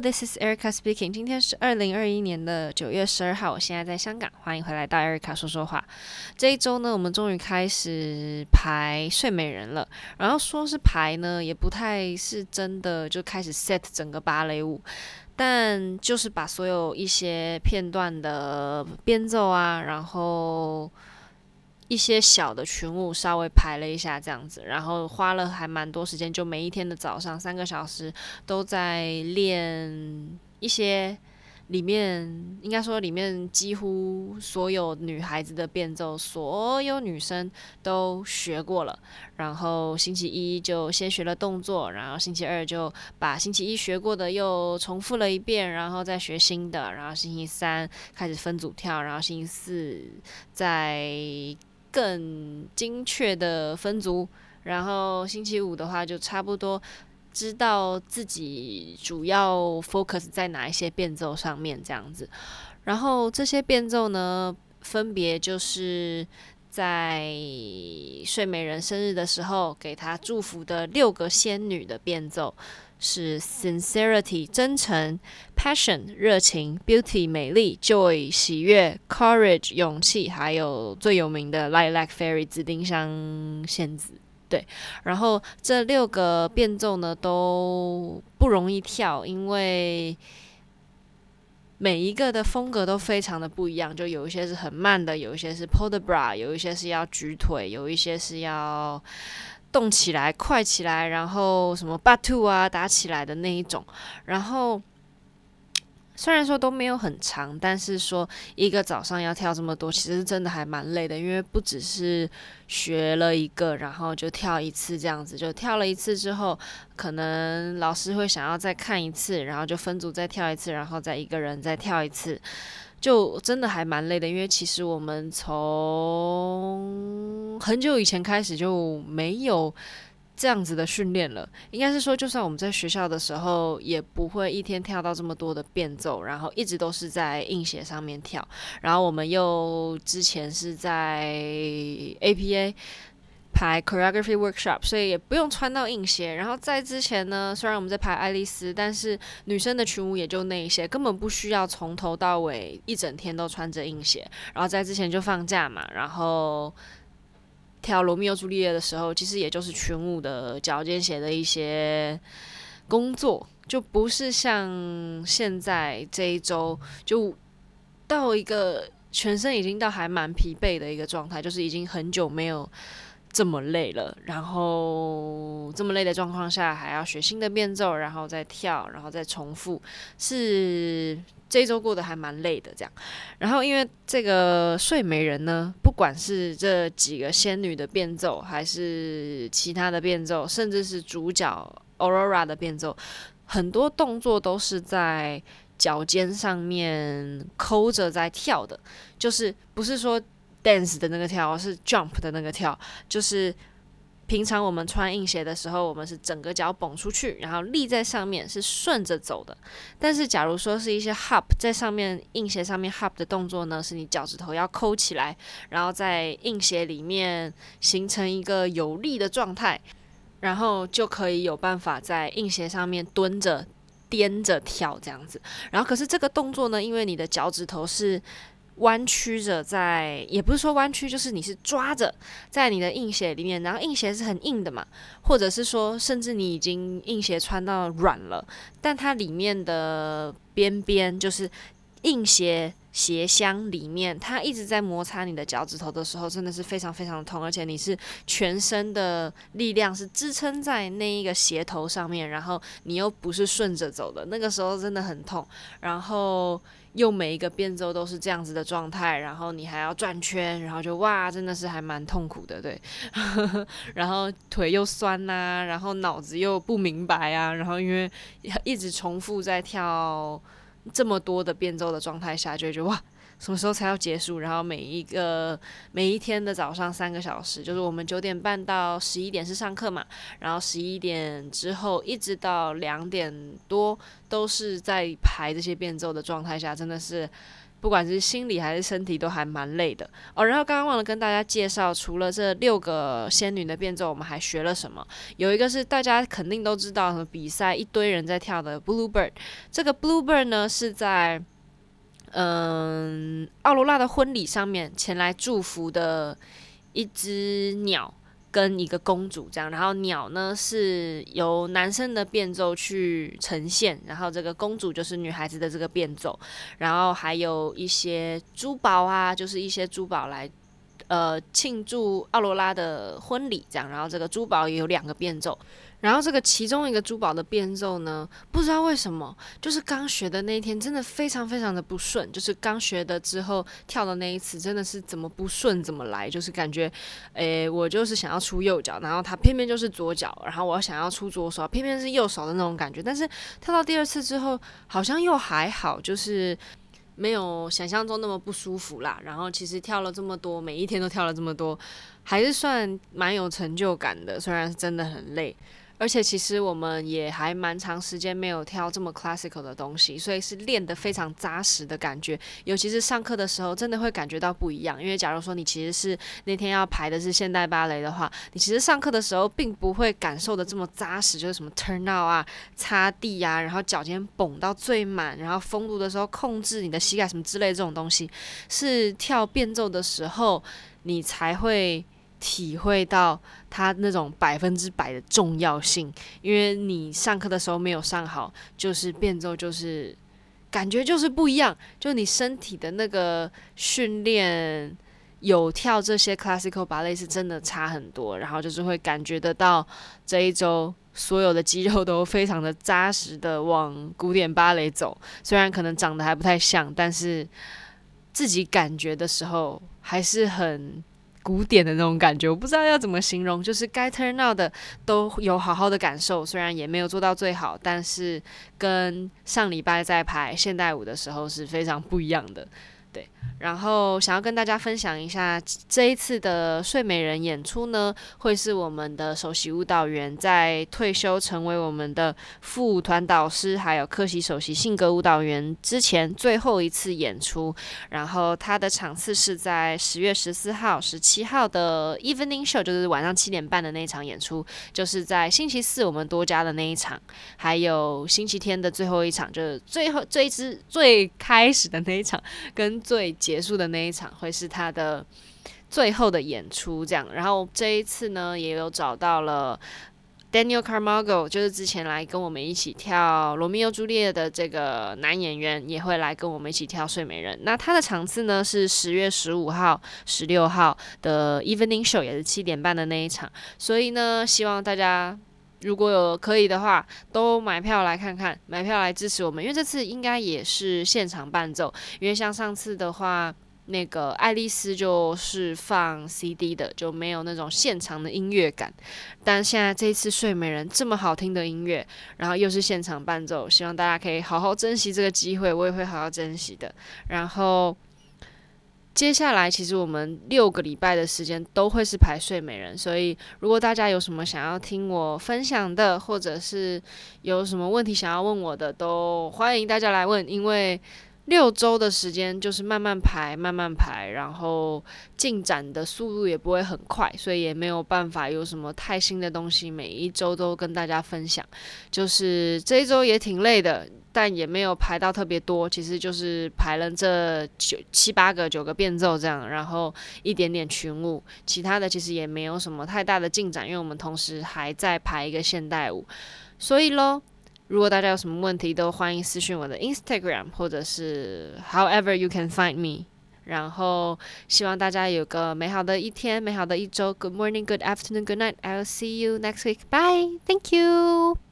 This is Erica speaking. 今天是二零二一年的九月十二号，我现在在香港，欢迎回来到 Erica 说说话。这一周呢，我们终于开始排睡美人了。然后说是排呢，也不太是真的就开始 set 整个芭蕾舞，但就是把所有一些片段的编奏啊，然后。一些小的群舞稍微排了一下这样子，然后花了还蛮多时间，就每一天的早上三个小时都在练一些里面，应该说里面几乎所有女孩子的变奏，所有女生都学过了。然后星期一就先学了动作，然后星期二就把星期一学过的又重复了一遍，然后再学新的。然后星期三开始分组跳，然后星期四再。更精确的分组，然后星期五的话就差不多知道自己主要 focus 在哪一些变奏上面这样子，然后这些变奏呢，分别就是在睡美人生日的时候给她祝福的六个仙女的变奏。是 sincerity 真诚，passion 热情，beauty 美丽，joy 喜悦，courage 勇气，还有最有名的 lilac fairy 紫丁香仙子。对，然后这六个变奏呢都不容易跳，因为每一个的风格都非常的不一样，就有一些是很慢的，有一些是 port de bras，有一些是要举腿，有一些是要。动起来，快起来，然后什么 batu 啊，打起来的那一种。然后虽然说都没有很长，但是说一个早上要跳这么多，其实真的还蛮累的。因为不只是学了一个，然后就跳一次这样子，就跳了一次之后，可能老师会想要再看一次，然后就分组再跳一次，然后再一个人再跳一次。就真的还蛮累的，因为其实我们从很久以前开始就没有这样子的训练了。应该是说，就算我们在学校的时候，也不会一天跳到这么多的变奏，然后一直都是在硬鞋上面跳。然后我们又之前是在 APA。排 choreography workshop，所以也不用穿到硬鞋。然后在之前呢，虽然我们在排爱丽丝，但是女生的群舞也就那一些，根本不需要从头到尾一整天都穿着硬鞋。然后在之前就放假嘛，然后跳罗密欧朱丽叶的时候，其实也就是群舞的脚尖写的一些工作，就不是像现在这一周就到一个全身已经到还蛮疲惫的一个状态，就是已经很久没有。这么累了，然后这么累的状况下还要学新的变奏，然后再跳，然后再重复，是这周过得还蛮累的这样。然后因为这个睡美人呢，不管是这几个仙女的变奏，还是其他的变奏，甚至是主角 Aurora 的变奏，很多动作都是在脚尖上面抠着在跳的，就是不是说。Dance 的那个跳是 jump 的那个跳，就是平常我们穿硬鞋的时候，我们是整个脚绷出去，然后立在上面是顺着走的。但是假如说是一些 hop 在上面硬鞋上面 hop 的动作呢，是你脚趾头要抠起来，然后在硬鞋里面形成一个有力的状态，然后就可以有办法在硬鞋上面蹲着颠着跳这样子。然后可是这个动作呢，因为你的脚趾头是。弯曲着在，也不是说弯曲，就是你是抓着在你的硬鞋里面，然后硬鞋是很硬的嘛，或者是说，甚至你已经硬鞋穿到软了，但它里面的边边就是硬鞋鞋箱里面，它一直在摩擦你的脚趾头的时候，真的是非常非常的痛，而且你是全身的力量是支撑在那一个鞋头上面，然后你又不是顺着走的，那个时候真的很痛，然后。又每一个变奏都是这样子的状态，然后你还要转圈，然后就哇，真的是还蛮痛苦的，对。然后腿又酸呐、然后脑子又不明白啊，然后因为一直重复在跳这么多的变奏的状态下，就觉得哇。什么时候才要结束？然后每一个每一天的早上三个小时，就是我们九点半到十一点是上课嘛，然后十一点之后一直到两点多都是在排这些变奏的状态下，真的是不管是心理还是身体都还蛮累的哦。然后刚刚忘了跟大家介绍，除了这六个仙女的变奏，我们还学了什么？有一个是大家肯定都知道，比赛一堆人在跳的 Bluebird。这个 Bluebird 呢是在嗯奥罗拉的婚礼上面前来祝福的一只鸟。跟一个公主这样，然后鸟呢是由男生的变奏去呈现，然后这个公主就是女孩子的这个变奏，然后还有一些珠宝啊，就是一些珠宝来呃庆祝奥罗拉的婚礼这样，然后这个珠宝也有两个变奏。然后这个其中一个珠宝的变奏呢，不知道为什么，就是刚学的那一天真的非常非常的不顺，就是刚学的之后跳的那一次真的是怎么不顺怎么来，就是感觉，诶，我就是想要出右脚，然后他偏偏就是左脚，然后我想要出左手，偏偏是右手的那种感觉。但是跳到第二次之后，好像又还好，就是没有想象中那么不舒服啦。然后其实跳了这么多，每一天都跳了这么多，还是算蛮有成就感的，虽然是真的很累。而且其实我们也还蛮长时间没有跳这么 classical 的东西，所以是练得非常扎实的感觉。尤其是上课的时候，真的会感觉到不一样。因为假如说你其实是那天要排的是现代芭蕾的话，你其实上课的时候并不会感受得这么扎实，就是什么 turn out 啊、擦地啊，然后脚尖绷到最满，然后封路的时候控制你的膝盖什么之类这种东西，是跳变奏的时候你才会。体会到它那种百分之百的重要性，因为你上课的时候没有上好，就是变奏就是感觉就是不一样，就你身体的那个训练有跳这些 classical ballet 是真的差很多，然后就是会感觉得到这一周所有的肌肉都非常的扎实的往古典芭蕾走，虽然可能长得还不太像，但是自己感觉的时候还是很。古典的那种感觉，我不知道要怎么形容，就是该 turn out 的都有好好的感受，虽然也没有做到最好，但是跟上礼拜在排现代舞的时候是非常不一样的。对，然后想要跟大家分享一下这一次的睡美人演出呢，会是我们的首席舞蹈员在退休成为我们的副舞团导师，还有客席首席性格舞蹈员之前最后一次演出。然后他的场次是在十月十四号、十七号的 evening show，就是晚上七点半的那一场演出，就是在星期四我们多加的那一场，还有星期天的最后一场，就是最后最之最开始的那一场跟。最结束的那一场会是他的最后的演出，这样。然后这一次呢，也有找到了 Daniel Carmago 就是之前来跟我们一起跳《罗密欧朱丽叶》的这个男演员，也会来跟我们一起跳《睡美人》。那他的场次呢是十月十五号、十六号的 Evening Show，也是七点半的那一场。所以呢，希望大家。如果有可以的话，都买票来看看，买票来支持我们，因为这次应该也是现场伴奏。因为像上次的话，那个爱丽丝就是放 CD 的，就没有那种现场的音乐感。但现在这一次睡美人这么好听的音乐，然后又是现场伴奏，希望大家可以好好珍惜这个机会，我也会好好珍惜的。然后。接下来，其实我们六个礼拜的时间都会是排睡美人，所以如果大家有什么想要听我分享的，或者是有什么问题想要问我的，都欢迎大家来问，因为。六周的时间就是慢慢排，慢慢排，然后进展的速度也不会很快，所以也没有办法有什么太新的东西，每一周都跟大家分享。就是这一周也挺累的，但也没有排到特别多，其实就是排了这九七八个九个变奏这样，然后一点点群舞，其他的其实也没有什么太大的进展，因为我们同时还在排一个现代舞，所以喽。如果大家有什么问题，都欢迎私讯我的 Instagram，或者是 However you can find me。然后希望大家有个美好的一天，美好的一周。Good morning, good afternoon, good night. I'll see you next week. Bye. Thank you.